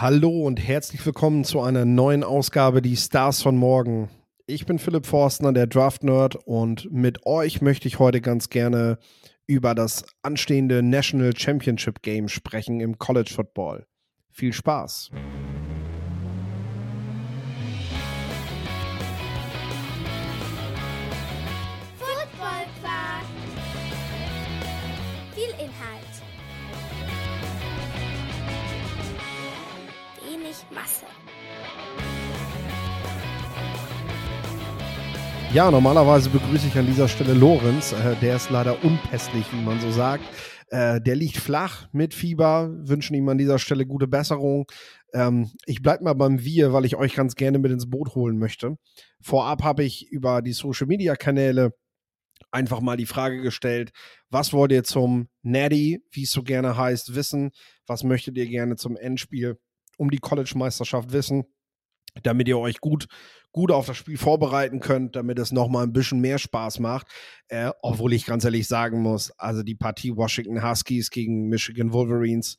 Hallo und herzlich willkommen zu einer neuen Ausgabe Die Stars von morgen. Ich bin Philipp Forstner, der Draft Nerd und mit euch möchte ich heute ganz gerne über das anstehende National Championship Game sprechen im College Football. Viel Spaß! Ja, normalerweise begrüße ich an dieser Stelle Lorenz. Äh, der ist leider unpässlich, wie man so sagt. Äh, der liegt flach mit Fieber. Wünschen ihm an dieser Stelle gute Besserung. Ähm, ich bleibe mal beim Wir, weil ich euch ganz gerne mit ins Boot holen möchte. Vorab habe ich über die Social Media Kanäle einfach mal die Frage gestellt, was wollt ihr zum Natty, wie es so gerne heißt, wissen? Was möchtet ihr gerne zum Endspiel um die College-Meisterschaft wissen? damit ihr euch gut, gut auf das Spiel vorbereiten könnt, damit es nochmal ein bisschen mehr Spaß macht. Äh, obwohl ich ganz ehrlich sagen muss, also die Partie Washington Huskies gegen Michigan Wolverines,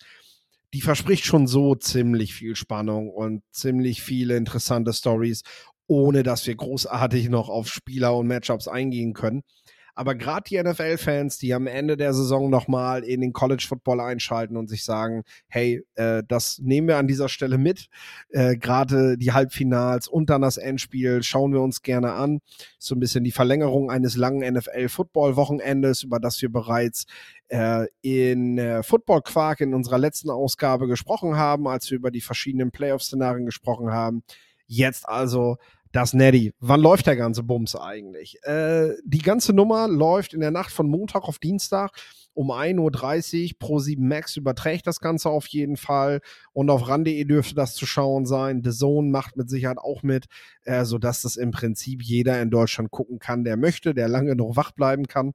die verspricht schon so ziemlich viel Spannung und ziemlich viele interessante Stories, ohne dass wir großartig noch auf Spieler und Matchups eingehen können. Aber gerade die NFL-Fans, die am Ende der Saison nochmal in den College Football einschalten und sich sagen, hey, äh, das nehmen wir an dieser Stelle mit. Äh, gerade die Halbfinals und dann das Endspiel schauen wir uns gerne an. So ein bisschen die Verlängerung eines langen NFL-Football-Wochenendes, über das wir bereits äh, in äh, Football Quark in unserer letzten Ausgabe gesprochen haben, als wir über die verschiedenen Playoff-Szenarien gesprochen haben. Jetzt also das Neddy. Wann läuft der ganze Bums eigentlich? Äh, die ganze Nummer läuft in der Nacht von Montag auf Dienstag um 1.30 Uhr. Pro 7 Max überträgt das Ganze auf jeden Fall. Und auf ran.de dürfte das zu schauen sein. The Zone macht mit Sicherheit auch mit, äh, sodass das im Prinzip jeder in Deutschland gucken kann, der möchte, der lange noch wach bleiben kann.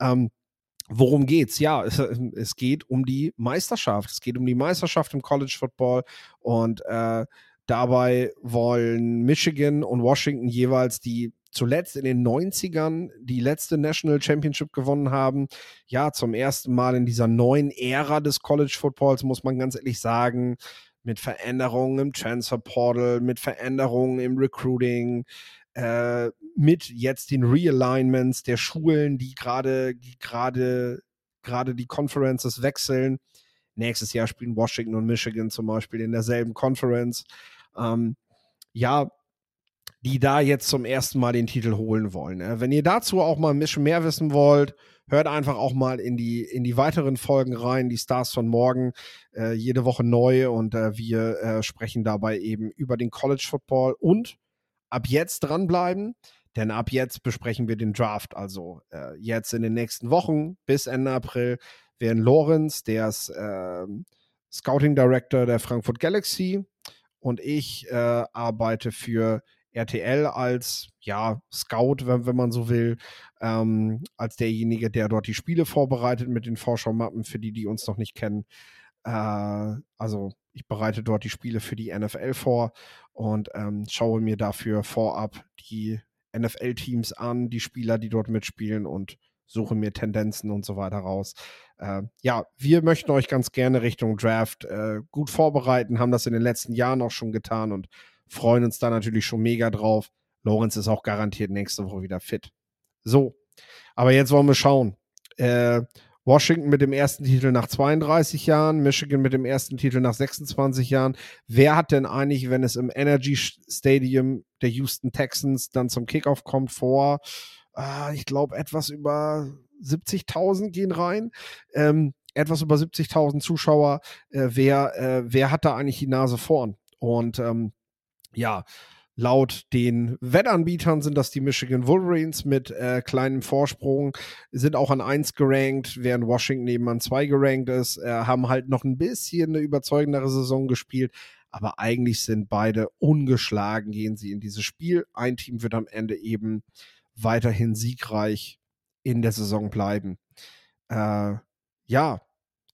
Ähm, Worum geht's? Ja, es, es, geht um die Meisterschaft. Es geht um die Meisterschaft im College Football und äh, Dabei wollen Michigan und Washington jeweils die zuletzt in den 90ern die letzte National Championship gewonnen haben. Ja, zum ersten Mal in dieser neuen Ära des College Footballs, muss man ganz ehrlich sagen, mit Veränderungen im Transfer Portal, mit Veränderungen im Recruiting, äh, mit jetzt den Realignments der Schulen, die gerade, gerade, gerade die Conferences wechseln. Nächstes Jahr spielen Washington und Michigan zum Beispiel in derselben Conference. Ähm, ja, die da jetzt zum ersten Mal den Titel holen wollen. Ne? Wenn ihr dazu auch mal ein bisschen mehr wissen wollt, hört einfach auch mal in die, in die weiteren Folgen rein, die Stars von morgen, äh, jede Woche neu und äh, wir äh, sprechen dabei eben über den College Football und ab jetzt dranbleiben, denn ab jetzt besprechen wir den Draft. Also äh, jetzt in den nächsten Wochen bis Ende April werden Lorenz, der ist äh, Scouting Director der Frankfurt Galaxy und ich äh, arbeite für RTL als ja, Scout, wenn, wenn man so will, ähm, als derjenige, der dort die Spiele vorbereitet mit den Vorschaumappen, für die, die uns noch nicht kennen. Äh, also ich bereite dort die Spiele für die NFL vor und ähm, schaue mir dafür vorab die NFL-Teams an, die Spieler, die dort mitspielen und suche mir Tendenzen und so weiter raus. Äh, ja, wir möchten euch ganz gerne Richtung Draft äh, gut vorbereiten, haben das in den letzten Jahren auch schon getan und freuen uns da natürlich schon mega drauf. Lorenz ist auch garantiert nächste Woche wieder fit. So, aber jetzt wollen wir schauen. Äh, Washington mit dem ersten Titel nach 32 Jahren, Michigan mit dem ersten Titel nach 26 Jahren. Wer hat denn eigentlich, wenn es im Energy Stadium der Houston Texans dann zum Kickoff kommt, vor? Äh, ich glaube, etwas über 70.000 gehen rein. Ähm, etwas über 70.000 Zuschauer. Äh, wer, äh, wer hat da eigentlich die Nase vorn? Und ähm, ja, Laut den Wettanbietern sind das die Michigan Wolverines mit äh, kleinem Vorsprung, sind auch an 1 gerankt, während Washington eben an 2 gerankt ist, äh, haben halt noch ein bisschen eine überzeugendere Saison gespielt, aber eigentlich sind beide ungeschlagen, gehen sie in dieses Spiel. Ein Team wird am Ende eben weiterhin siegreich in der Saison bleiben. Äh, ja,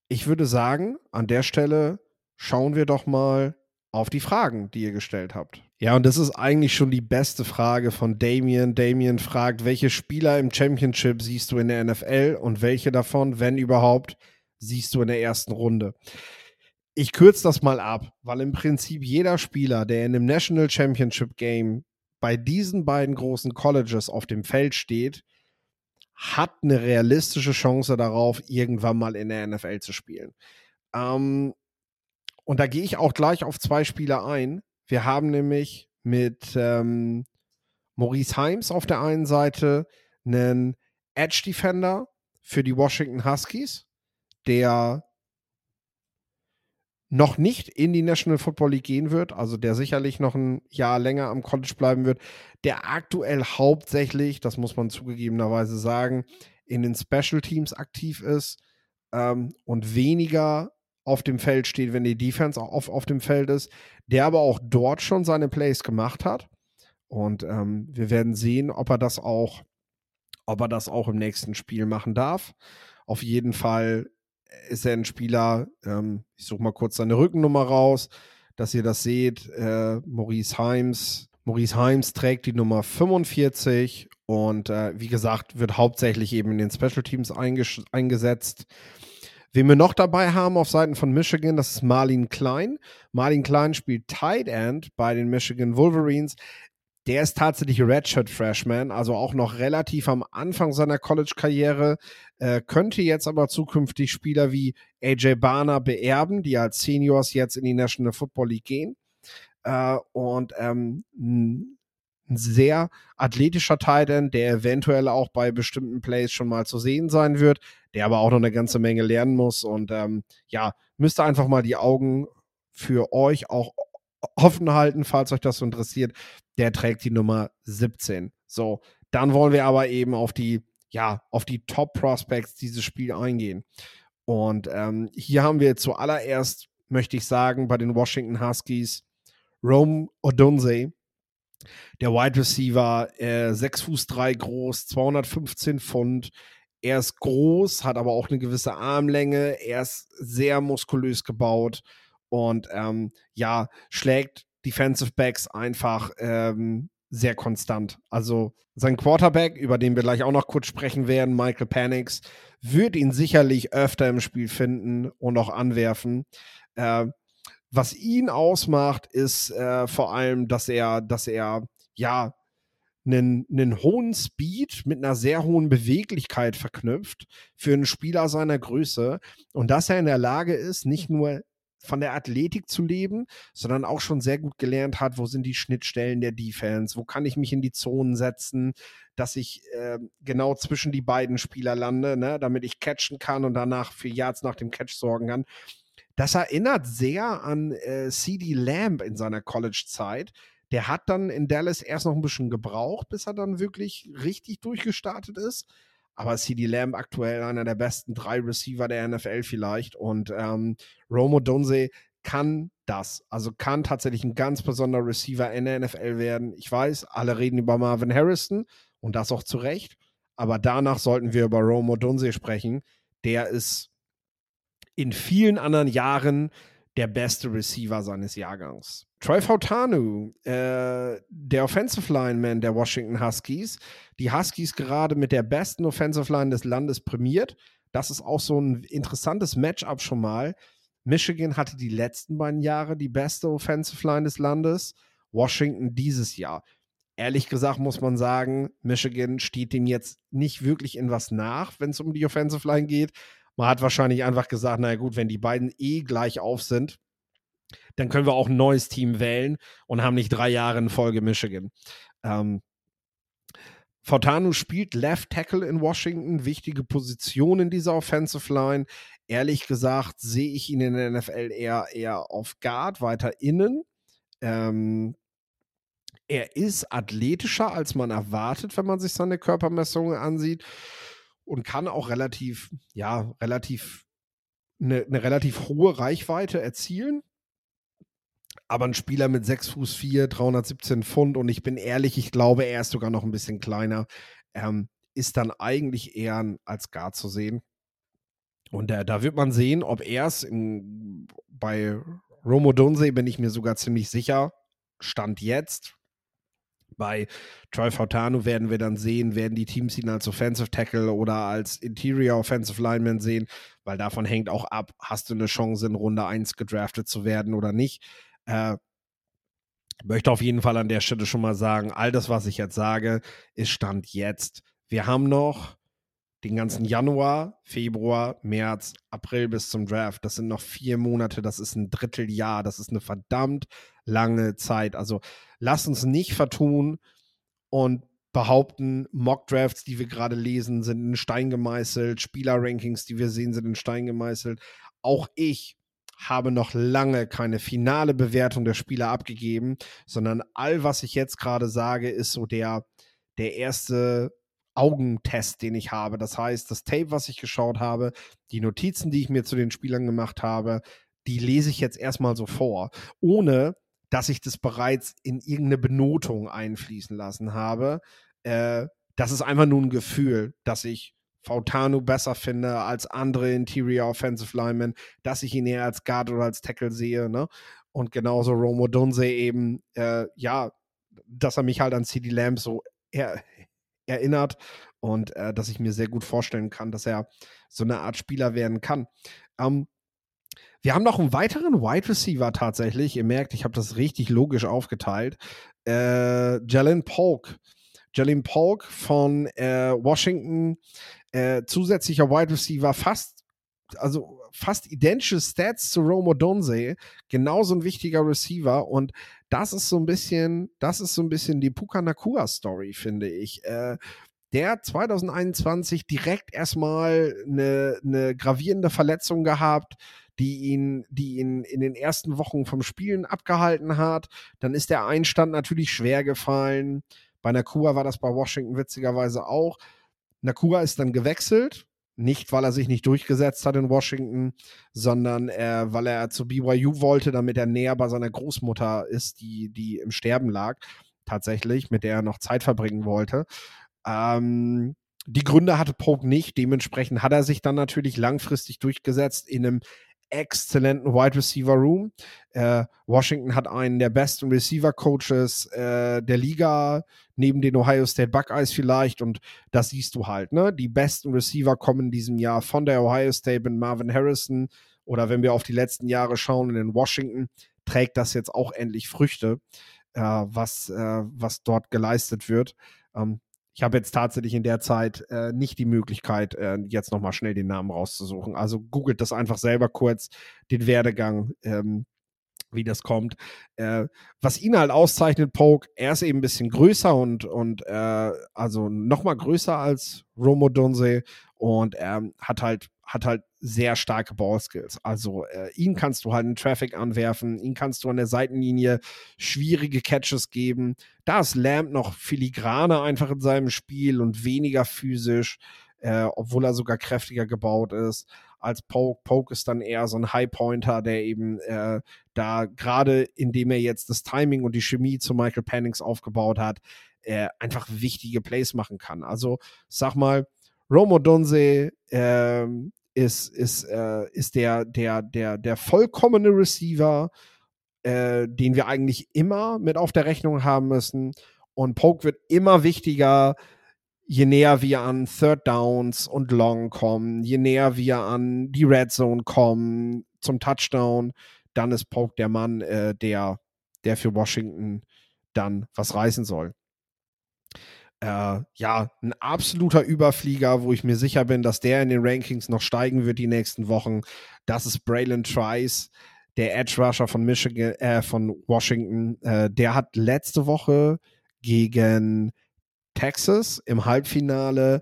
ich würde sagen, an der Stelle schauen wir doch mal auf die Fragen, die ihr gestellt habt. Ja, und das ist eigentlich schon die beste Frage von Damien. Damien fragt, welche Spieler im Championship siehst du in der NFL und welche davon, wenn überhaupt, siehst du in der ersten Runde? ich kürze das mal ab, weil im Prinzip jeder Spieler, der in einem National Championship Game bei diesen beiden großen Colleges auf dem Feld steht, hat eine realistische Chance darauf, irgendwann mal in der NFL zu spielen. Ähm, und da gehe ich auch gleich auf zwei Spieler ein. Wir haben nämlich mit ähm, Maurice Himes auf der einen Seite einen Edge Defender für die Washington Huskies, der noch nicht in die National Football League gehen wird, also der sicherlich noch ein Jahr länger am College bleiben wird, der aktuell hauptsächlich, das muss man zugegebenerweise sagen, in den Special Teams aktiv ist ähm, und weniger auf dem Feld steht, wenn die Defense auch auf, auf dem Feld ist, der aber auch dort schon seine Plays gemacht hat. Und ähm, wir werden sehen, ob er das auch, ob er das auch im nächsten Spiel machen darf. Auf jeden Fall ist er ein Spieler, ähm, ich suche mal kurz seine Rückennummer raus, dass ihr das seht. Äh, Maurice Heims. Maurice Heims trägt die Nummer 45 und äh, wie gesagt, wird hauptsächlich eben in den Special Teams eingesetzt. Wen wir noch dabei haben auf Seiten von Michigan, das ist Marlin Klein. Marlin Klein spielt Tight End bei den Michigan Wolverines. Der ist tatsächlich Redshirt Freshman, also auch noch relativ am Anfang seiner College-Karriere, äh, könnte jetzt aber zukünftig Spieler wie AJ Barner beerben, die als Seniors jetzt in die National Football League gehen. Äh, und ähm, ein sehr athletischer Titan, der eventuell auch bei bestimmten Plays schon mal zu sehen sein wird, der aber auch noch eine ganze Menge lernen muss. Und ähm, ja, müsste einfach mal die Augen für euch auch offen halten, falls euch das so interessiert. Der trägt die Nummer 17. So, dann wollen wir aber eben auf die, ja, auf die Top Prospects dieses Spiel eingehen. Und ähm, hier haben wir zuallererst, möchte ich sagen, bei den Washington Huskies Rome Odunze, der Wide Receiver, äh, 6 Fuß 3 groß, 215 Pfund. Er ist groß, hat aber auch eine gewisse Armlänge. Er ist sehr muskulös gebaut und ähm, ja, schlägt Defensive Backs einfach ähm, sehr konstant. Also sein Quarterback, über den wir gleich auch noch kurz sprechen werden, Michael Panix, wird ihn sicherlich öfter im Spiel finden und auch anwerfen. Äh, was ihn ausmacht, ist äh, vor allem, dass er, dass er ja einen, einen hohen Speed mit einer sehr hohen Beweglichkeit verknüpft für einen Spieler seiner Größe und dass er in der Lage ist, nicht nur von der Athletik zu leben, sondern auch schon sehr gut gelernt hat, wo sind die Schnittstellen der Defense, wo kann ich mich in die Zonen setzen, dass ich äh, genau zwischen die beiden Spieler lande, ne, damit ich catchen kann und danach für Yards nach dem Catch sorgen kann. Das erinnert sehr an äh, CD Lamb in seiner College-Zeit. Der hat dann in Dallas erst noch ein bisschen gebraucht, bis er dann wirklich richtig durchgestartet ist. Aber CD Lamb aktuell einer der besten drei Receiver der NFL vielleicht. Und ähm, Romo Donze kann das. Also kann tatsächlich ein ganz besonderer Receiver in der NFL werden. Ich weiß, alle reden über Marvin Harrison und das auch zu Recht. Aber danach sollten wir über Romo Donze sprechen. Der ist in vielen anderen Jahren der beste Receiver seines Jahrgangs. Troy Fautanu, äh, der Offensive Lineman der Washington Huskies. Die Huskies gerade mit der besten Offensive Line des Landes prämiert. Das ist auch so ein interessantes Matchup schon mal. Michigan hatte die letzten beiden Jahre die beste Offensive Line des Landes. Washington dieses Jahr. Ehrlich gesagt muss man sagen, Michigan steht dem jetzt nicht wirklich in was nach, wenn es um die Offensive Line geht. Man hat wahrscheinlich einfach gesagt, naja gut, wenn die beiden eh gleich auf sind, dann können wir auch ein neues Team wählen und haben nicht drei Jahre in Folge Michigan. Ähm, Fortanu spielt Left Tackle in Washington, wichtige Position in dieser Offensive Line. Ehrlich gesagt sehe ich ihn in der NFL eher, eher auf Guard, weiter innen. Ähm, er ist athletischer, als man erwartet, wenn man sich seine Körpermessungen ansieht und kann auch relativ, ja, relativ, eine, eine relativ hohe Reichweite erzielen. Aber ein Spieler mit 6 Fuß 4, 317 Pfund und ich bin ehrlich, ich glaube, er ist sogar noch ein bisschen kleiner, ähm, ist dann eigentlich eher als Guard zu sehen. Und äh, da wird man sehen, ob er es bei Romo Donse bin ich mir sogar ziemlich sicher, Stand jetzt, Bei Troy Fautano werden wir dann sehen, werden die Teams ihn als Offensive Tackle oder als Interior Offensive Lineman sehen, weil davon hängt auch ab, hast du eine Chance in Runde 1 gedraftet zu werden oder nicht. Äh, möchte auf jeden Fall an der Stelle schon mal sagen, all das, was ich jetzt sage, ist Stand jetzt. Wir haben noch den ganzen Januar, Februar, März, April bis zum Draft. Das sind noch vier Monate, das ist ein Dritteljahr, das ist eine verdammt lange Zeit. Also lass uns nicht vertun und behaupten, Mock-Drafts, die wir gerade lesen, sind in Stein gemeißelt, Spieler-Rankings, die wir sehen, sind in Stein gemeißelt. Auch ich habe noch lange keine finale Bewertung der Spieler abgegeben, sondern all, was ich jetzt gerade sage, ist so der, der erste Augentest, den ich habe. Das heißt, das Tape, was ich geschaut habe, die Notizen, die ich mir zu den Spielern gemacht habe, die lese ich jetzt erstmal so vor, ohne dass ich das bereits in irgendeine Benotung einfließen lassen habe. Äh, das ist einfach nur ein Gefühl, dass ich Fautano besser finde als andere Interior Offensive Linemen, dass ich ihn eher als Guard oder als Tackle sehe, ne? Und genauso Romo Dunze eben, äh, ja, dass er mich halt an CD Lamb so er, erinnert und äh, dass ich mir sehr gut vorstellen kann, dass er so eine Art Spieler werden kann. Ähm, wir haben noch einen weiteren Wide Receiver tatsächlich. Ihr merkt, ich habe das richtig logisch aufgeteilt. Äh, Jalen Polk. Jalen Polk von äh, Washington, äh, zusätzlicher Wide Receiver, fast, also fast identische Stats zu Romo Donze, genauso ein wichtiger Receiver und das ist so ein bisschen, das ist so ein bisschen die Puka Nakua Story, finde ich. Äh, der 2021 direkt erstmal eine, eine gravierende Verletzung gehabt, die ihn, die ihn in den ersten Wochen vom Spielen abgehalten hat. Dann ist der Einstand natürlich schwer gefallen. Bei Nakua war das bei Washington witzigerweise auch. Nakua ist dann gewechselt, nicht weil er sich nicht durchgesetzt hat in Washington, sondern äh, weil er zu BYU wollte, damit er näher bei seiner Großmutter ist, die, die im Sterben lag, tatsächlich, mit der er noch Zeit verbringen wollte. Ähm, die Gründe hatte Polk nicht. Dementsprechend hat er sich dann natürlich langfristig durchgesetzt in einem exzellenten Wide Receiver Room. Äh, Washington hat einen der besten Receiver Coaches äh, der Liga, neben den Ohio State Buckeyes vielleicht. Und das siehst du halt. Ne? Die besten Receiver kommen in diesem Jahr von der Ohio State mit Marvin Harrison. Oder wenn wir auf die letzten Jahre schauen, in Washington trägt das jetzt auch endlich Früchte, äh, was, äh, was dort geleistet wird. Ähm, ich habe jetzt tatsächlich in der Zeit äh, nicht die Möglichkeit, äh, jetzt nochmal schnell den Namen rauszusuchen. Also googelt das einfach selber kurz, den Werdegang, ähm, wie das kommt. Äh, was ihn halt auszeichnet, Poke, er ist eben ein bisschen größer und, und äh, also nochmal größer als Romo Dunse und er hat halt hat halt sehr starke Ballskills. Also äh, ihn kannst du halt in Traffic anwerfen, ihn kannst du an der Seitenlinie schwierige Catches geben. Da ist Lamb noch filigraner einfach in seinem Spiel und weniger physisch, äh, obwohl er sogar kräftiger gebaut ist als Poke. Poke ist dann eher so ein High Pointer, der eben äh, da gerade, indem er jetzt das Timing und die Chemie zu Michael Pennings aufgebaut hat, äh, einfach wichtige Plays machen kann. Also sag mal, Romo Donze ähm, ist, ist, äh, ist der, der, der, der vollkommene Receiver, äh, den wir eigentlich immer mit auf der Rechnung haben müssen. Und Poke wird immer wichtiger, je näher wir an Third Downs und Long kommen, je näher wir an die Red Zone kommen, zum Touchdown, dann ist Poke der Mann, äh, der, der für Washington dann was reißen soll äh, ja, ein absoluter Überflieger, wo ich mir sicher bin, dass der in den Rankings noch steigen wird die nächsten Wochen. Das ist Braylon Trice, der Edge Rusher von Michigan, äh, von Washington. Äh, der hat letzte Woche gegen Texas im Halbfinale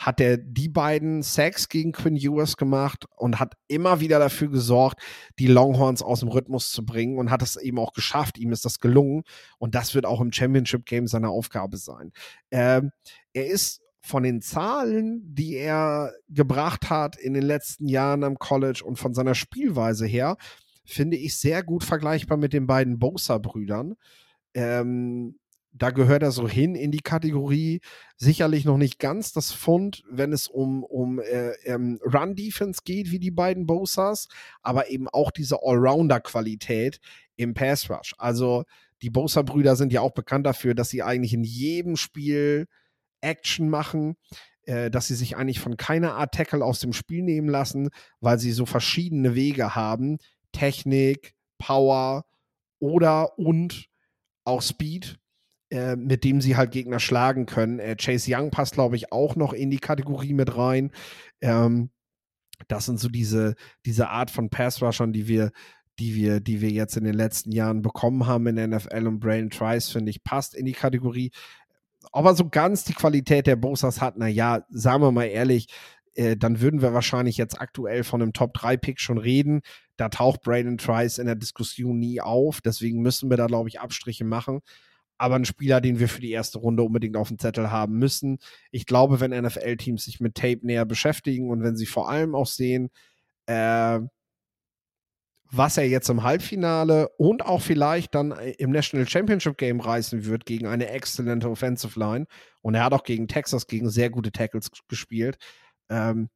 hat er die beiden Sacks gegen Quinn Ewers gemacht und hat immer wieder dafür gesorgt, die Longhorns aus dem Rhythmus zu bringen und hat es eben auch geschafft. Ihm ist das gelungen und das wird auch im Championship Game seine Aufgabe sein. Ähm, er ist von den Zahlen, die er gebracht hat in den letzten Jahren am College und von seiner Spielweise her, finde ich sehr gut vergleichbar mit den beiden Bosa-Brüdern. Ähm, da gehört er so hin in die Kategorie. Sicherlich noch nicht ganz das Fund, wenn es um, um äh, ähm, Run-Defense geht, wie die beiden Bosas, aber eben auch diese Allrounder-Qualität im Pass-Rush. Also die Bosa-Brüder sind ja auch bekannt dafür, dass sie eigentlich in jedem Spiel Action machen, äh, dass sie sich eigentlich von keiner Art Tackle aus dem Spiel nehmen lassen, weil sie so verschiedene Wege haben. Technik, Power oder und auch Speed, äh, mit dem sie halt Gegner schlagen können. Äh, Chase Young passt, glaube ich, auch noch in die Kategorie mit rein. Ähm, das sind so diese, diese Art von Pass-Rushern, die wir, die wir, die wir jetzt in den letzten Jahren bekommen haben in der NFL und Brain Trice, finde ich, passt in die Kategorie. Ob er so ganz die Qualität der Bosas hat, naja, sagen wir mal ehrlich, äh, dann würden wir wahrscheinlich jetzt aktuell von einem Top-3-Pick schon reden. Da taucht Braden Trice in der Diskussion nie auf. Deswegen müssen wir da, glaube ich, Abstriche machen. Aber ein Spieler, den wir für die erste Runde unbedingt auf dem Zettel haben müssen. Ich glaube, wenn NFL-Teams sich mit Tape näher beschäftigen und wenn sie vor allem auch sehen, äh, was er jetzt im Halbfinale und auch vielleicht dann äh, im National Championship Game reißen wird gegen eine exzellente Offensive Line. Und er hat auch gegen Texas gegen sehr gute Tackles gespielt. Ähm,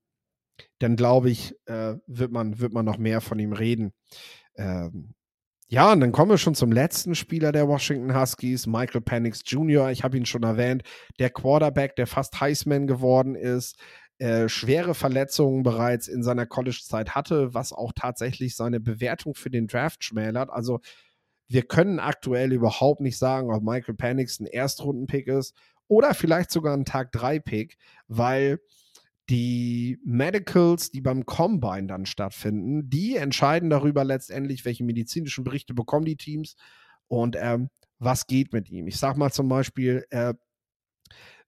dann glaube ich, äh, wird, man, wird man noch mehr von ihm reden. Ähm, ja, und dann kommen wir schon zum letzten Spieler der Washington Huskies, Michael Penix Jr. Ich habe ihn schon erwähnt, der Quarterback, der fast Heisman geworden ist, äh, schwere Verletzungen bereits in seiner College-Zeit hatte, was auch tatsächlich seine Bewertung für den Draft schmälert. Also wir können aktuell überhaupt nicht sagen, ob Michael Penix ein Erstrundenpick ist oder vielleicht sogar ein Tag-3-Pick, weil die Medicals, die beim Combine dann stattfinden, die entscheiden darüber letztendlich, welche medizinischen Berichte bekommen die Teams und ähm, was geht mit ihm. Ich sag mal zum Beispiel, äh,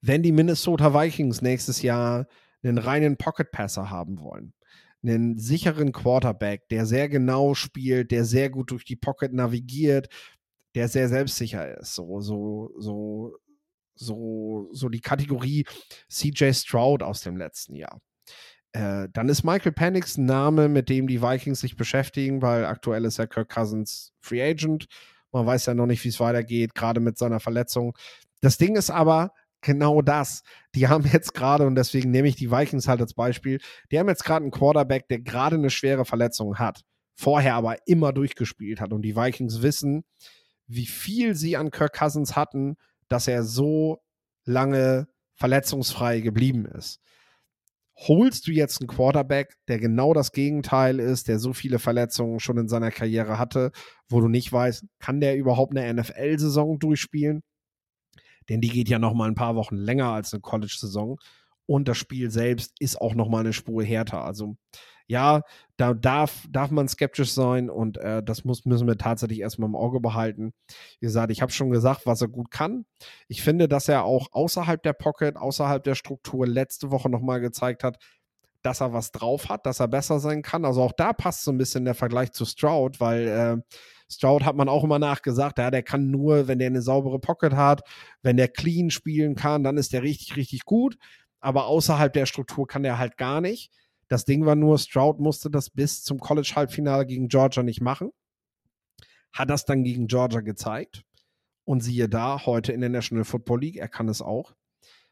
wenn die Minnesota Vikings nächstes Jahr einen reinen Pocket-Passer haben wollen. Einen sicheren Quarterback, der sehr genau spielt, der sehr gut durch die Pocket navigiert, der sehr selbstsicher ist. So, so, so, so, so die Kategorie CJ Stroud aus dem letzten Jahr. Äh, dann ist Michael Penix ein Name, mit dem die Vikings sich beschäftigen, weil aktuell ist ja Kirk Cousins Free Agent. Man weiß ja noch nicht, wie es weitergeht, gerade mit seiner Verletzung. Das Ding ist aber, genau das. Die haben jetzt gerade, und deswegen nehme ich die Vikings halt als Beispiel, die haben jetzt gerade einen Quarterback, der gerade eine schwere Verletzung hat, vorher aber immer durchgespielt hat. Und die Vikings wissen, wie viel sie an Kirk Cousins hatten, dass er so lange verletzungsfrei geblieben ist. Holst du jetzt einen Quarterback, der genau das Gegenteil ist, der so viele Verletzungen schon in seiner Karriere hatte, wo du nicht weißt, kann der überhaupt eine NFL-Saison durchspielen? denn die geht ja noch mal ein paar Wochen länger als eine College-Saison und das Spiel selbst ist auch noch mal eine Spur härter. Also ja, da darf, darf man skeptisch sein und äh, das muss, müssen wir tatsächlich erstmal im Auge behalten. Wie gesagt, ich habe schon gesagt, was er gut kann. Ich finde, dass er auch außerhalb der Pocket, außerhalb der Struktur letzte Woche nochmal gezeigt hat, dass er was drauf hat, dass er besser sein kann. Also auch da passt so ein bisschen der Vergleich zu Stroud, weil äh, Stroud hat man auch immer nachgesagt, ja, der kann nur, wenn der eine saubere Pocket hat, wenn der clean spielen kann, dann ist der richtig, richtig gut. Aber außerhalb der Struktur kann der halt gar nicht. Das Ding war nur, Stroud musste das bis zum College-Halbfinale gegen Georgia nicht machen. Hat das dann gegen Georgia gezeigt. Und siehe da, heute in der National Football League, er kann es auch.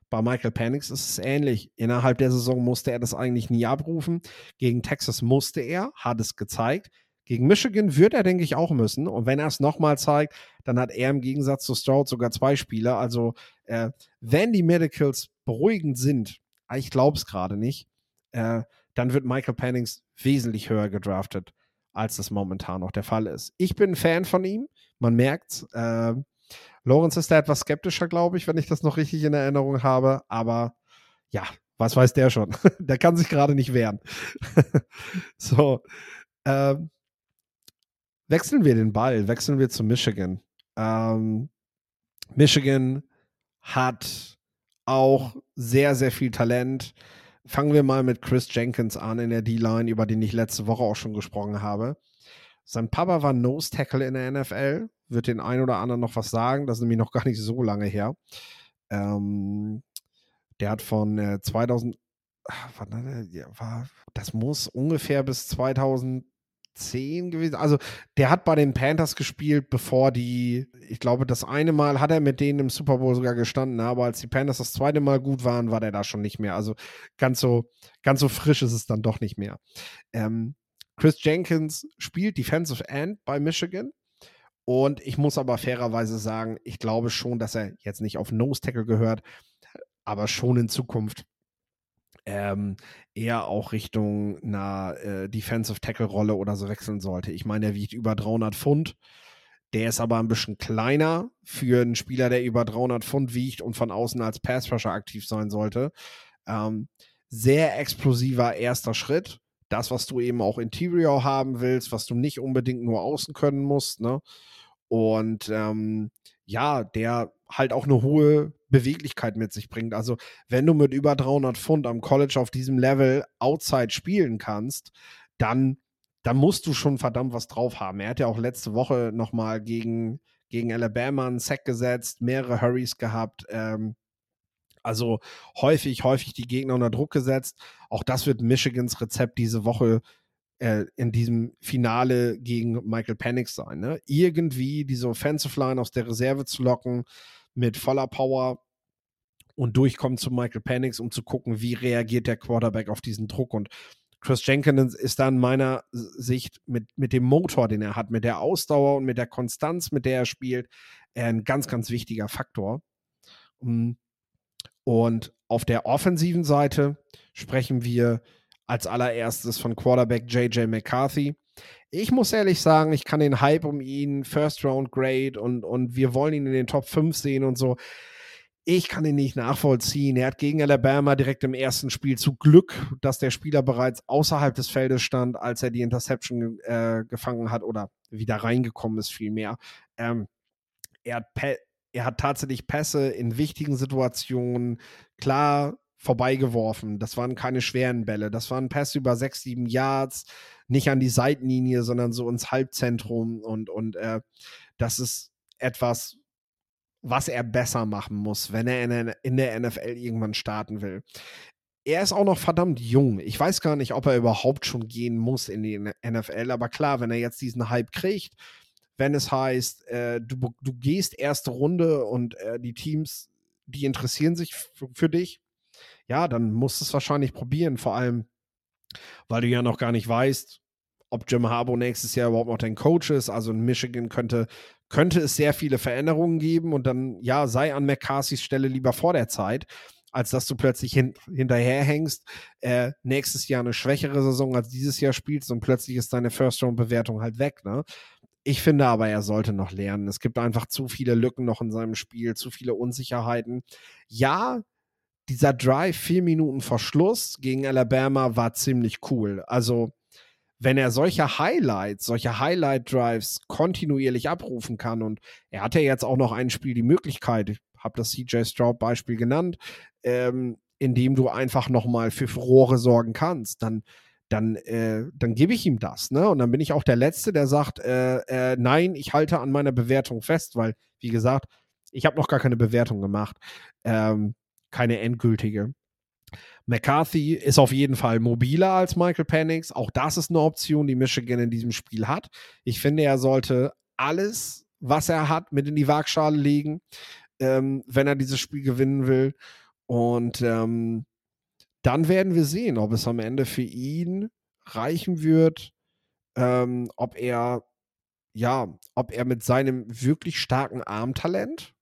Bei Michael Penix ist es ähnlich. Innerhalb der Saison musste er das eigentlich nie abrufen. Gegen Texas musste er, hat es gezeigt. Gegen Michigan wird er, denke ich, auch müssen. Und wenn er es nochmal zeigt, dann hat er im Gegensatz zu Stroud sogar zwei Spieler. Also, äh, wenn die Medicals beruhigend sind, ich glaube es gerade nicht, äh, dann wird Michael Pennings wesentlich höher gedraftet, als das momentan noch der Fall ist. Ich bin ein Fan von ihm, man merkt äh, Lawrence ist da etwas skeptischer, glaube ich, wenn ich das noch richtig in Erinnerung habe. Aber ja, was weiß der schon? der kann sich gerade nicht wehren. so. Ähm, Wechseln wir den Ball, wechseln wir zu Michigan. Ähm, Michigan hat auch sehr, sehr viel Talent. Fangen wir mal mit Chris Jenkins an in der D-Line, über den ich letzte Woche auch schon gesprochen habe. Sein Papa war Nose Tackle in der NFL, wird den einen oder anderen noch was sagen, das ist nämlich noch gar nicht so lange her. Ähm, der hat von äh, 2000, ach, war, das muss ungefähr bis 2000 10 gewesen. Also der hat bei den Panthers gespielt, bevor die, ich glaube, das eine Mal hat er mit denen im Super Bowl sogar gestanden, aber als die Panthers das zweite Mal gut waren, war der da schon nicht mehr. Also ganz so, ganz so frisch ist es dann doch nicht mehr. Ähm, Chris Jenkins spielt Defensive End bei Michigan Und ich muss aber fairerweise sagen, ich glaube schon, dass er jetzt nicht auf Nose Tackle gehört, aber schon in Zukunft ähm, eher auch Richtung einer äh, Defensive Tackle Rolle oder so wechseln sollte. Ich meine, er wiegt über 300 Pfund. Der ist aber ein bisschen kleiner für einen Spieler, der über 300 Pfund wiegt und von außen als Pass Rusher aktiv sein sollte. Ähm, sehr explosiver erster Schritt. Das, was du eben auch Interior haben willst, was du nicht unbedingt nur außen können musst. Ne? Und ähm, ja, der halt auch eine hohe Beweglichkeit mit sich bringt. Also, wenn du mit über 300 Pfund am College auf diesem Level outside spielen kannst, dann, dann musst du schon verdammt was drauf haben. Er hat ja auch letzte Woche nochmal gegen, gegen Alabama einen Sack gesetzt, mehrere Hurries gehabt. Ähm, also häufig, häufig die Gegner unter Druck gesetzt. Auch das wird Michigans Rezept diese Woche äh, in diesem Finale gegen Michael Penix sein. Ne? Irgendwie diese Offensive Line aus der Reserve zu locken mit voller Power und durchkommen zu Michael Penix, um zu gucken, wie reagiert der Quarterback auf diesen Druck. Und Chris Jenkins ist dann meiner Sicht mit, mit dem Motor, den er hat, mit der Ausdauer und mit der Konstanz, mit der er spielt, ein ganz, ganz wichtiger Faktor. Hm. Und auf der offensiven Seite sprechen wir als allererstes von Quarterback JJ McCarthy. Ich muss ehrlich sagen, ich kann den Hype um ihn, First Round Grade und, und wir wollen ihn in den Top 5 sehen und so. Ich kann ihn nicht nachvollziehen. Er hat gegen Alabama direkt im ersten Spiel zu Glück, dass der Spieler bereits außerhalb des Feldes stand, als er die Interception äh, gefangen hat oder wieder reingekommen ist, vielmehr. Ähm, er, hat er hat tatsächlich Pässe in wichtigen Situationen klar vorbeigeworfen. Das waren keine schweren Bälle. Das waren Pässe über sechs, sieben Yards, nicht an die Seitenlinie, sondern so ins Halbzentrum. Und, und äh, das ist etwas, was er besser machen muss, wenn er in der, in der NFL irgendwann starten will. Er ist auch noch verdammt jung. Ich weiß gar nicht, ob er überhaupt schon gehen muss in die NFL. Aber klar, wenn er jetzt diesen Hype kriegt, wenn es heißt, äh, du, du gehst erste Runde und äh, die Teams, die interessieren sich für dich, ja, dann musst du es wahrscheinlich probieren. Vor allem, weil du ja noch gar nicht weißt, ob Jim Harbaugh nächstes Jahr überhaupt noch dein Coach ist. Also in Michigan könnte, könnte es sehr viele Veränderungen geben und dann, ja, sei an McCarthys Stelle lieber vor der Zeit, als dass du plötzlich hin, hinterherhängst, äh, nächstes Jahr eine schwächere Saison als dieses Jahr spielst und plötzlich ist deine First-Round-Bewertung halt weg, ne? Ich finde aber, er sollte noch lernen. Es gibt einfach zu viele Lücken noch in seinem Spiel, zu viele Unsicherheiten. Ja, dieser Drive vier Minuten vor Schluss gegen Alabama war ziemlich cool. Also, wenn er solche Highlights, solche Highlight-Drives kontinuierlich abrufen kann und er hatte jetzt auch noch ein Spiel die Möglichkeit, ich habe das CJ Stroud-Beispiel genannt, ähm, indem du einfach nochmal für Furore sorgen kannst, dann dann, äh, dann gebe ich ihm das. Ne? Und dann bin ich auch der Letzte, der sagt, äh, äh, nein, ich halte an meiner Bewertung fest, weil, wie gesagt, ich habe noch gar keine Bewertung gemacht. Ähm, keine endgültige. McCarthy ist auf jeden Fall mobiler als Michael Penix. Auch das ist eine Option, die Michigan in diesem Spiel hat. Ich finde, er sollte alles, was er hat, mit in die Waagschale legen, ähm, wenn er dieses Spiel gewinnen will. Und ähm, dann werden wir sehen, ob es am Ende für ihn reichen wird, ähm, ob er ja, ob er mit seinem wirklich starken Armtalent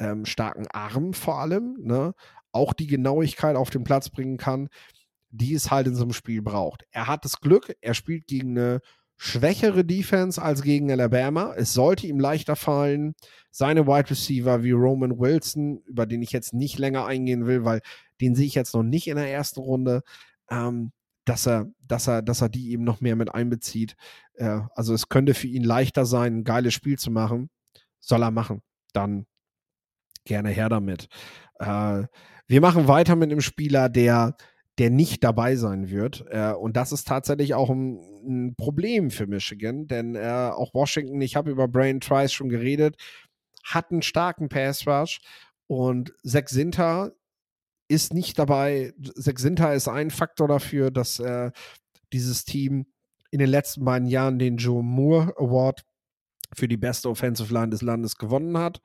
ähm, starken Arm vor allem, ne, auch die Genauigkeit auf den Platz bringen kann, die es halt in so einem Spiel braucht. Er hat das Glück, er spielt gegen eine schwächere Defense als gegen Alabama. Es sollte ihm leichter fallen. Seine Wide Receiver wie Roman Wilson, über den ich jetzt nicht länger eingehen will, weil den sehe ich jetzt noch nicht in der ersten Runde, ähm, dass er, dass er, dass er die eben noch mehr mit einbezieht. Äh, also es könnte für ihn leichter sein, ein geiles Spiel zu machen. Soll er machen. Dann gerne her damit. Äh, wir machen weiter mit einem Spieler, der, der nicht dabei sein wird. Äh, und das ist tatsächlich auch ein, ein Problem für Michigan, denn äh, auch Washington, ich habe über Brian Trice schon geredet, hat einen starken Pass Rush und Zach Sinter ist nicht dabei. Zach Sinter ist ein Faktor dafür, dass äh, dieses Team in den letzten beiden Jahren den Joe Moore Award für die beste Offensive Line des Landes gewonnen hat.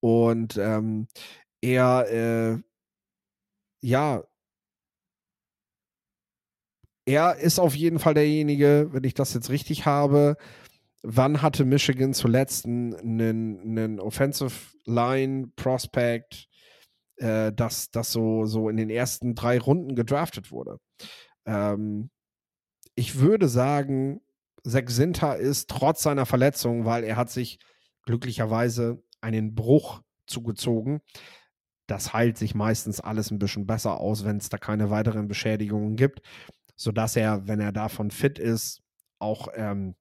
Und ähm, er, äh, ja, er ist auf jeden Fall derjenige, wenn ich das jetzt richtig habe, wann hatte Michigan zuletzt einen, einen Offensive Line Prospect, äh, das, das so, so in den ersten drei Runden gedraftet wurde? Ähm, ich würde sagen, Zach Sinter ist trotz seiner Verletzung, weil er hat sich glücklicherweise einen Bruch zugezogen. Das heilt sich meistens alles ein bisschen besser aus, wenn es da keine weiteren Beschädigungen gibt, sodass er, wenn er davon fit ist, auch ähm,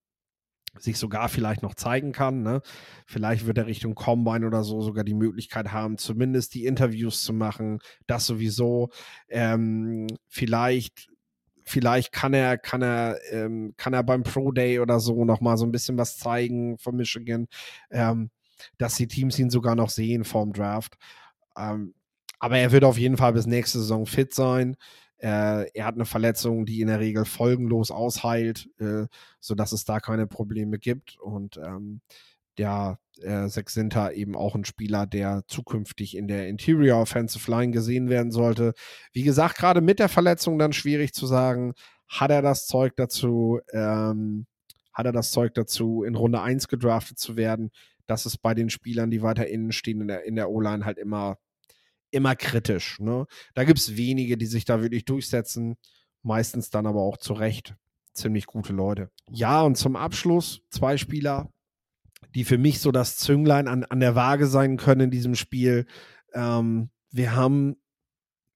sich sogar vielleicht noch zeigen kann. Ne? Vielleicht wird er Richtung Combine oder so sogar die Möglichkeit haben, zumindest die Interviews zu machen. Das sowieso. Ähm, vielleicht, vielleicht kann er, kann er, ähm, kann er beim Pro Day oder so noch mal so ein bisschen was zeigen von Michigan, ähm, dass die Teams ihn sogar noch sehen vorm Draft. Ähm, aber er wird auf jeden Fall bis nächste Saison fit sein. Äh, er hat eine Verletzung, die in der Regel folgenlos ausheilt, äh, sodass es da keine Probleme gibt. Und ähm, der äh, Sexinter eben auch ein Spieler, der zukünftig in der Interior Offensive Line gesehen werden sollte. Wie gesagt, gerade mit der Verletzung dann schwierig zu sagen, hat er das Zeug dazu, ähm, hat er das Zeug dazu, in Runde 1 gedraftet zu werden. Das ist bei den Spielern, die weiter innen stehen in der, in der O-Line halt immer immer kritisch. Ne? Da gibt es wenige, die sich da wirklich durchsetzen, meistens dann aber auch zu Recht ziemlich gute Leute. Ja, und zum Abschluss zwei Spieler, die für mich so das Zünglein an, an der Waage sein können in diesem Spiel. Ähm, wir haben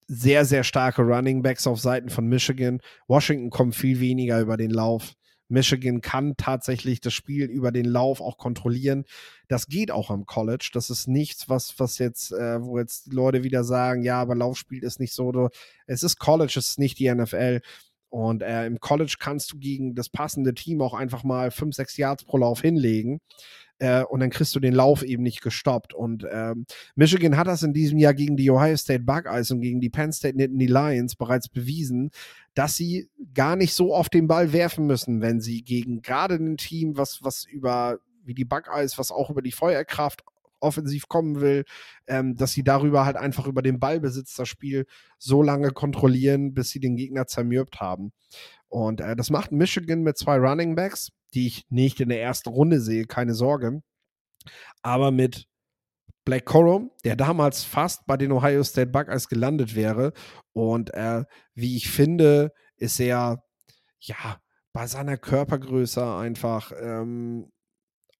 sehr, sehr starke Running Backs auf Seiten von Michigan. Washington kommt viel weniger über den Lauf. Michigan kann tatsächlich das Spiel über den Lauf auch kontrollieren. Das geht auch am College. Das ist nichts, was, was jetzt, äh, wo jetzt Leute wieder sagen, ja, aber Laufspiel ist nicht so. Es ist College, es ist nicht die NFL. Und äh, im College kannst du gegen das passende Team auch einfach mal 5, 6 Yards pro Lauf hinlegen. Äh, und dann kriegst du den Lauf eben nicht gestoppt. Und ähm, Michigan hat das in diesem Jahr gegen die Ohio State Buckeyes und gegen die Penn State Nittany Lions bereits bewiesen, dass sie gar nicht so oft den Ball werfen müssen, wenn sie gegen gerade ein Team, was, was über wie die Buckeyes, was auch über die Feuerkraft offensiv kommen will, ähm, dass sie darüber halt einfach über den Ballbesitz das Spiel so lange kontrollieren, bis sie den Gegner zermürbt haben. Und äh, das macht Michigan mit zwei Running Backs, die ich nicht in der ersten Runde sehe, keine Sorge. Aber mit Black Corum, der damals fast bei den Ohio State Buckeyes gelandet wäre. Und äh, wie ich finde, ist er ja bei seiner Körpergröße einfach ähm,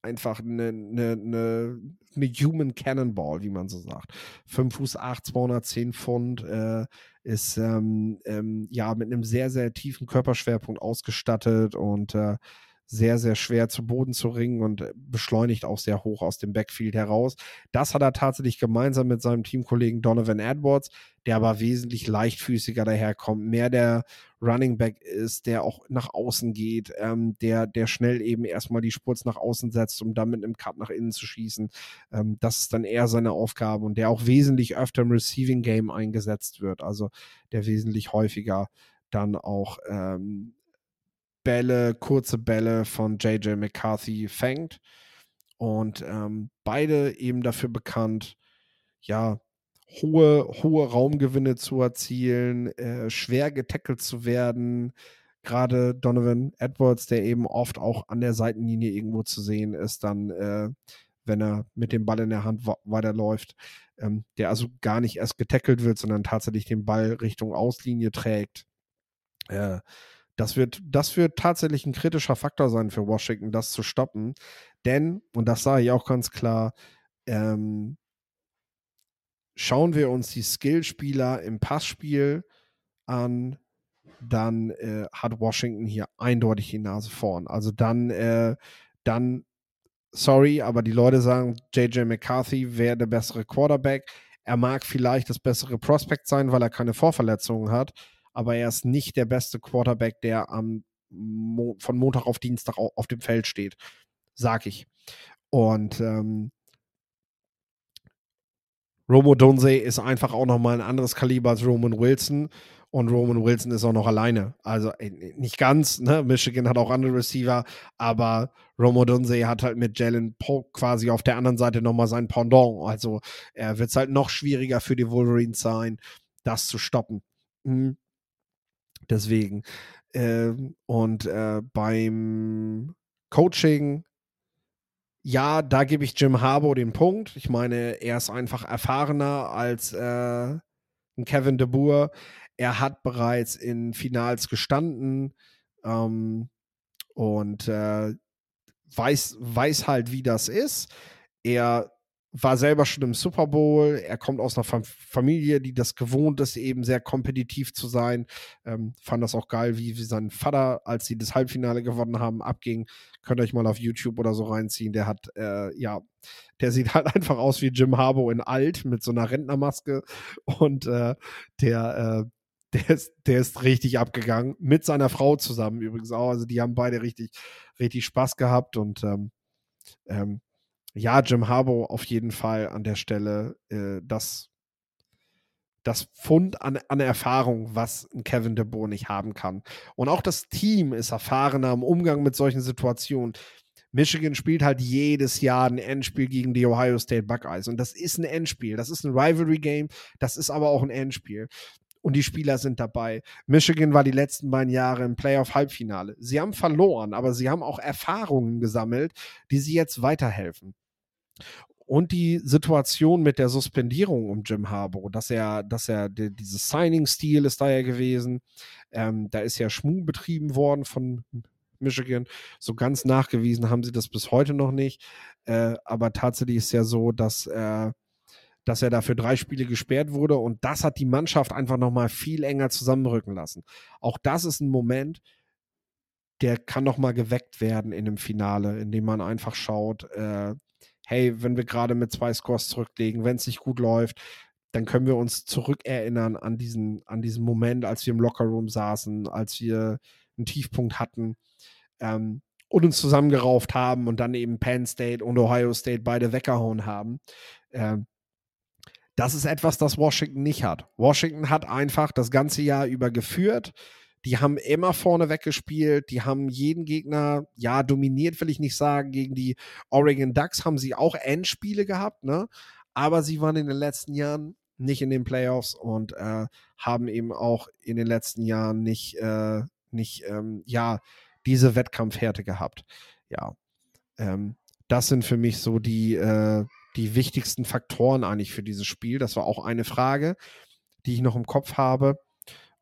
einfach eine, eine, eine, eine, Human Cannonball, wie man so sagt. 5 Fuß 8, 210 Pfund, äh, ist ähm, ähm, ja mit einem sehr, sehr tiefen Körperschwerpunkt ausgestattet und äh, sehr, sehr schwer zu Boden zu ringen und beschleunigt auch sehr hoch aus dem Backfield heraus. Das hat er tatsächlich gemeinsam mit seinem Teamkollegen Donovan Edwards, der aber wesentlich leichtfüßiger daherkommt, mehr der Running Back ist, der auch nach außen geht, ähm, der, der schnell eben erstmal die Spurz nach außen setzt, um dann mit einem Cut nach innen zu schießen. Ähm, das ist dann eher seine Aufgabe und der auch wesentlich öfter im Receiving Game eingesetzt wird, also der wesentlich häufiger dann auch ähm, Bälle, kurze Bälle von JJ McCarthy fängt. Und ähm, beide eben dafür bekannt, ja, hohe, hohe Raumgewinne zu erzielen, äh, schwer getackelt zu werden. Gerade Donovan Edwards, der eben oft auch an der Seitenlinie irgendwo zu sehen ist, dann, äh, wenn er mit dem Ball in der Hand weiterläuft, ähm, der also gar nicht erst getackelt wird, sondern tatsächlich den Ball Richtung Auslinie trägt. Äh, das wird, das wird tatsächlich ein kritischer Faktor sein für Washington, das zu stoppen. Denn, und das sage ich auch ganz klar, ähm, schauen wir uns die Skillspieler im Passspiel an, dann äh, hat Washington hier eindeutig die Nase vorn. Also dann, äh, dann, sorry, aber die Leute sagen, JJ McCarthy wäre der bessere Quarterback. Er mag vielleicht das bessere Prospect sein, weil er keine Vorverletzungen hat aber er ist nicht der beste Quarterback, der am Mo von Montag auf Dienstag auf dem Feld steht, sag ich. Und ähm, Romo Donze ist einfach auch nochmal ein anderes Kaliber als Roman Wilson. Und Roman Wilson ist auch noch alleine. Also nicht ganz, ne? Michigan hat auch andere Receiver, aber Romo Dunze hat halt mit Jalen Polk quasi auf der anderen Seite nochmal sein Pendant. Also er wird es halt noch schwieriger für die Wolverines sein, das zu stoppen. Mhm. Deswegen. Ähm, und äh, beim Coaching ja, da gebe ich Jim Harbour den Punkt. Ich meine, er ist einfach erfahrener als äh, Kevin de Boer. Er hat bereits in Finals gestanden ähm, und äh, weiß, weiß halt, wie das ist. Er war selber schon im Super Bowl. Er kommt aus einer Familie, die das gewohnt ist, eben sehr kompetitiv zu sein. Ähm, fand das auch geil, wie, wie sein Vater, als sie das Halbfinale gewonnen haben, abging. Könnt ihr euch mal auf YouTube oder so reinziehen. Der hat, äh, ja, der sieht halt einfach aus wie Jim Harbaugh in alt mit so einer Rentnermaske. Und äh, der, äh, der ist, der ist richtig abgegangen. Mit seiner Frau zusammen übrigens auch. Also die haben beide richtig, richtig Spaß gehabt und ähm, ähm, ja, Jim Harbaugh auf jeden Fall an der Stelle äh, das, das Fund an, an Erfahrung, was ein Kevin De Boer nicht haben kann. Und auch das Team ist erfahrener im Umgang mit solchen Situationen. Michigan spielt halt jedes Jahr ein Endspiel gegen die Ohio State Buckeyes. Und das ist ein Endspiel. Das ist ein Rivalry-Game. Das ist aber auch ein Endspiel. Und die Spieler sind dabei. Michigan war die letzten beiden Jahre im Playoff-Halbfinale. Sie haben verloren, aber sie haben auch Erfahrungen gesammelt, die sie jetzt weiterhelfen. Und die Situation mit der Suspendierung um Jim Harbour, dass er, dass er, die, dieses Signing-Stil ist da ja gewesen. Ähm, da ist ja Schmuh betrieben worden von Michigan. So ganz nachgewiesen haben sie das bis heute noch nicht. Äh, aber tatsächlich ist ja so, dass, äh, dass er dafür drei Spiele gesperrt wurde und das hat die Mannschaft einfach nochmal viel enger zusammenrücken lassen. Auch das ist ein Moment, der kann nochmal geweckt werden in dem Finale, indem man einfach schaut, äh, hey, wenn wir gerade mit zwei Scores zurücklegen, wenn es nicht gut läuft, dann können wir uns zurückerinnern an diesen, an diesen Moment, als wir im Lockerroom saßen, als wir einen Tiefpunkt hatten ähm, und uns zusammengerauft haben und dann eben Penn State und Ohio State beide weggehauen haben. Ähm, das ist etwas, das Washington nicht hat. Washington hat einfach das ganze Jahr über geführt, die haben immer vorne weggespielt, die haben jeden Gegner, ja, dominiert will ich nicht sagen. Gegen die Oregon Ducks haben sie auch Endspiele gehabt, ne? Aber sie waren in den letzten Jahren nicht in den Playoffs und äh, haben eben auch in den letzten Jahren nicht, äh, nicht ähm, ja, diese Wettkampfhärte gehabt. Ja. Ähm, das sind für mich so die, äh, die wichtigsten Faktoren eigentlich für dieses Spiel. Das war auch eine Frage, die ich noch im Kopf habe.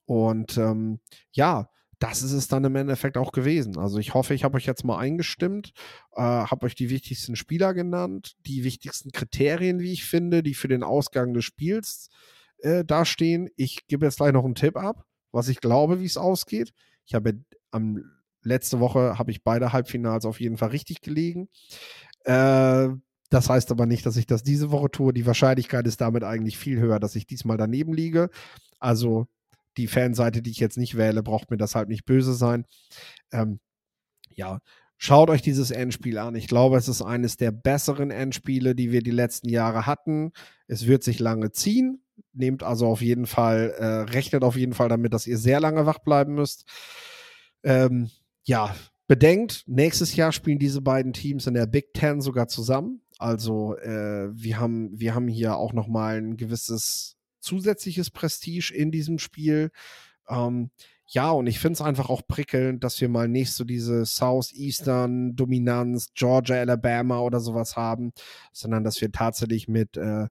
Und ähm, ja, das ist es dann im Endeffekt auch gewesen. Also ich hoffe, ich habe euch jetzt mal eingestimmt, äh, habe euch die wichtigsten Spieler genannt, die wichtigsten Kriterien, wie ich finde, die für den Ausgang des Spiels äh, dastehen. Ich gebe jetzt gleich noch einen Tipp ab, was ich glaube, wie es ausgeht. Ich habe am letzte Woche habe ich beide Halbfinals auf jeden Fall richtig gelegen. Äh, das heißt aber nicht, dass ich das diese Woche tue. Die Wahrscheinlichkeit ist damit eigentlich viel höher, dass ich diesmal daneben liege. Also die Fanseite, die ich jetzt nicht wähle, braucht mir das halt nicht böse sein. Ähm, ja, schaut euch dieses Endspiel an. Ich glaube, es ist eines der besseren Endspiele, die wir die letzten Jahre hatten. Es wird sich lange ziehen. Nehmt also auf jeden Fall, äh, rechnet auf jeden Fall damit, dass ihr sehr lange wach bleiben müsst. Ähm, ja, bedenkt, nächstes Jahr spielen diese beiden Teams in der Big Ten sogar zusammen. Also äh, wir, haben, wir haben hier auch noch mal ein gewisses zusätzliches Prestige in diesem Spiel. Ähm, ja, und ich finde es einfach auch prickelnd, dass wir mal nicht so diese Southeastern Dominanz, Georgia, Alabama oder sowas haben, sondern dass wir tatsächlich mit äh,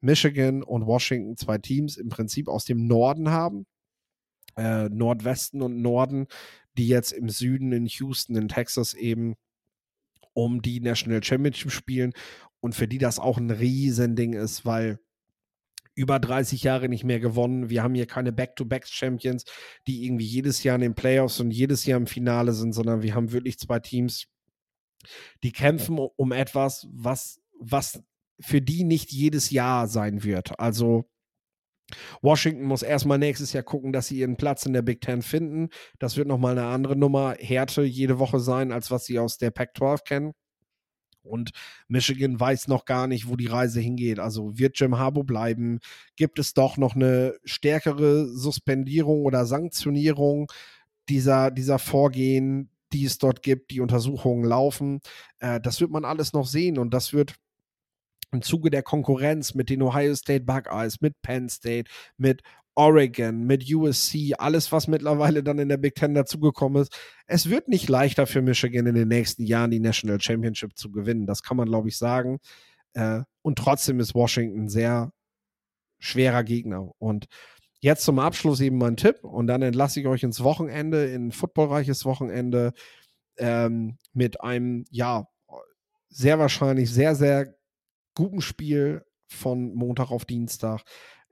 Michigan und Washington zwei Teams im Prinzip aus dem Norden haben. Äh, Nordwesten und Norden, die jetzt im Süden in Houston, in Texas eben um die National Championship spielen und für die das auch ein Riesending ist, weil über 30 Jahre nicht mehr gewonnen. Wir haben hier keine Back-to-Back-Champions, die irgendwie jedes Jahr in den Playoffs und jedes Jahr im Finale sind, sondern wir haben wirklich zwei Teams, die kämpfen um etwas, was, was für die nicht jedes Jahr sein wird. Also Washington muss erstmal nächstes Jahr gucken, dass sie ihren Platz in der Big Ten finden. Das wird nochmal eine andere Nummer, Härte jede Woche sein, als was sie aus der Pac-12 kennen. Und Michigan weiß noch gar nicht, wo die Reise hingeht. Also wird Jim Harbour bleiben? Gibt es doch noch eine stärkere Suspendierung oder Sanktionierung dieser, dieser Vorgehen, die es dort gibt? Die Untersuchungen laufen. Äh, das wird man alles noch sehen und das wird im Zuge der Konkurrenz mit den Ohio State Buckeyes, mit Penn State, mit Oregon, mit USC, alles, was mittlerweile dann in der Big Ten dazugekommen ist. Es wird nicht leichter für Michigan in den nächsten Jahren die National Championship zu gewinnen. Das kann man, glaube ich, sagen. Äh, und trotzdem ist Washington sehr schwerer Gegner. Und jetzt zum Abschluss eben mein Tipp und dann entlasse ich euch ins Wochenende, in ein footballreiches Wochenende ähm, mit einem, ja, sehr wahrscheinlich sehr, sehr guten Spiel von Montag auf Dienstag.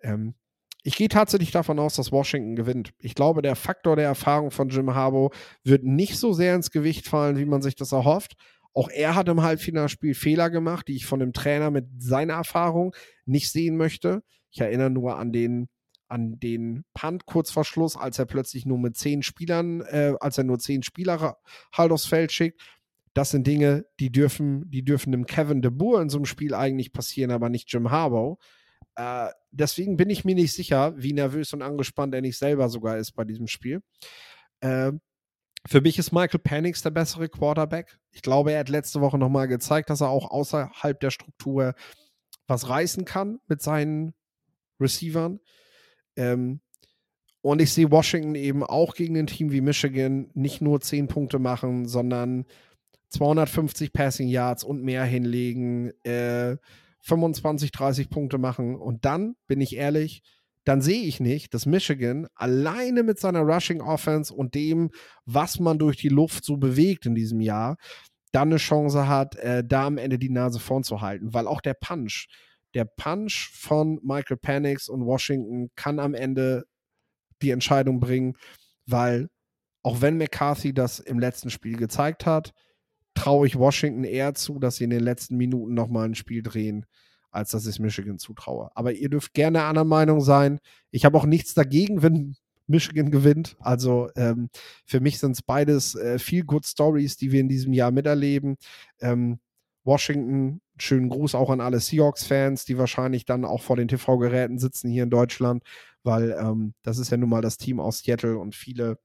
Ähm, ich gehe tatsächlich davon aus, dass Washington gewinnt. Ich glaube, der Faktor der Erfahrung von Jim Harbaugh wird nicht so sehr ins Gewicht fallen, wie man sich das erhofft. Auch er hat im Halbfinalspiel Fehler gemacht, die ich von dem Trainer mit seiner Erfahrung nicht sehen möchte. Ich erinnere nur an den an den Punt kurz vor Schluss, als er plötzlich nur mit zehn Spielern, äh, als er nur zehn Spieler halt aufs Feld schickt. Das sind Dinge, die dürfen, die dürfen dem Kevin de Boer in so einem Spiel eigentlich passieren, aber nicht Jim Harbaugh. Äh, deswegen bin ich mir nicht sicher, wie nervös und angespannt er nicht selber sogar ist bei diesem Spiel. Äh, für mich ist Michael Penix der bessere Quarterback. Ich glaube, er hat letzte Woche nochmal gezeigt, dass er auch außerhalb der Struktur was reißen kann mit seinen Receivern. Ähm, und ich sehe Washington eben auch gegen ein Team wie Michigan nicht nur 10 Punkte machen, sondern 250 Passing Yards und mehr hinlegen, äh, 25, 30 Punkte machen. Und dann, bin ich ehrlich, dann sehe ich nicht, dass Michigan alleine mit seiner Rushing Offense und dem, was man durch die Luft so bewegt in diesem Jahr, dann eine Chance hat, äh, da am Ende die Nase vorn zu halten. Weil auch der Punch, der Punch von Michael Panix und Washington kann am Ende die Entscheidung bringen, weil auch wenn McCarthy das im letzten Spiel gezeigt hat, traue ich Washington eher zu, dass sie in den letzten Minuten nochmal ein Spiel drehen, als dass ich Michigan zutraue. Aber ihr dürft gerne einer Meinung sein. Ich habe auch nichts dagegen, wenn Michigan gewinnt. Also ähm, für mich sind es beides äh, viel Good Stories, die wir in diesem Jahr miterleben. Ähm, Washington, schönen Gruß auch an alle Seahawks-Fans, die wahrscheinlich dann auch vor den TV-Geräten sitzen hier in Deutschland, weil ähm, das ist ja nun mal das Team aus Seattle und viele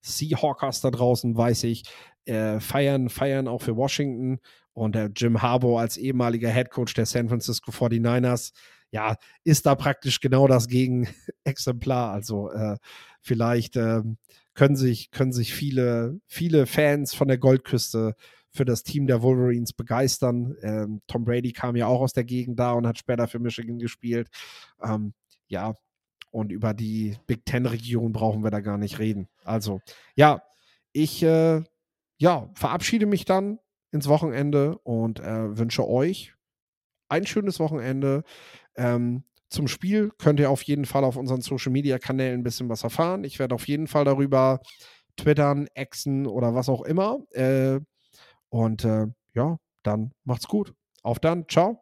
Seahawkers da draußen, weiß ich, äh, feiern, feiern auch für Washington und der Jim Harbour als ehemaliger Head Coach der San Francisco 49ers, ja, ist da praktisch genau das Gegenexemplar. Also äh, vielleicht äh, können sich, können sich viele, viele Fans von der Goldküste für das Team der Wolverines begeistern. Ähm, Tom Brady kam ja auch aus der Gegend da und hat später für Michigan gespielt. Ähm, ja, und über die Big Ten-Region brauchen wir da gar nicht reden. Also, ja, ich äh, ja, verabschiede mich dann ins Wochenende und äh, wünsche euch ein schönes Wochenende. Ähm, zum Spiel könnt ihr auf jeden Fall auf unseren Social Media Kanälen ein bisschen was erfahren. Ich werde auf jeden Fall darüber twittern, exen oder was auch immer. Äh, und äh, ja, dann macht's gut. Auf dann. Ciao.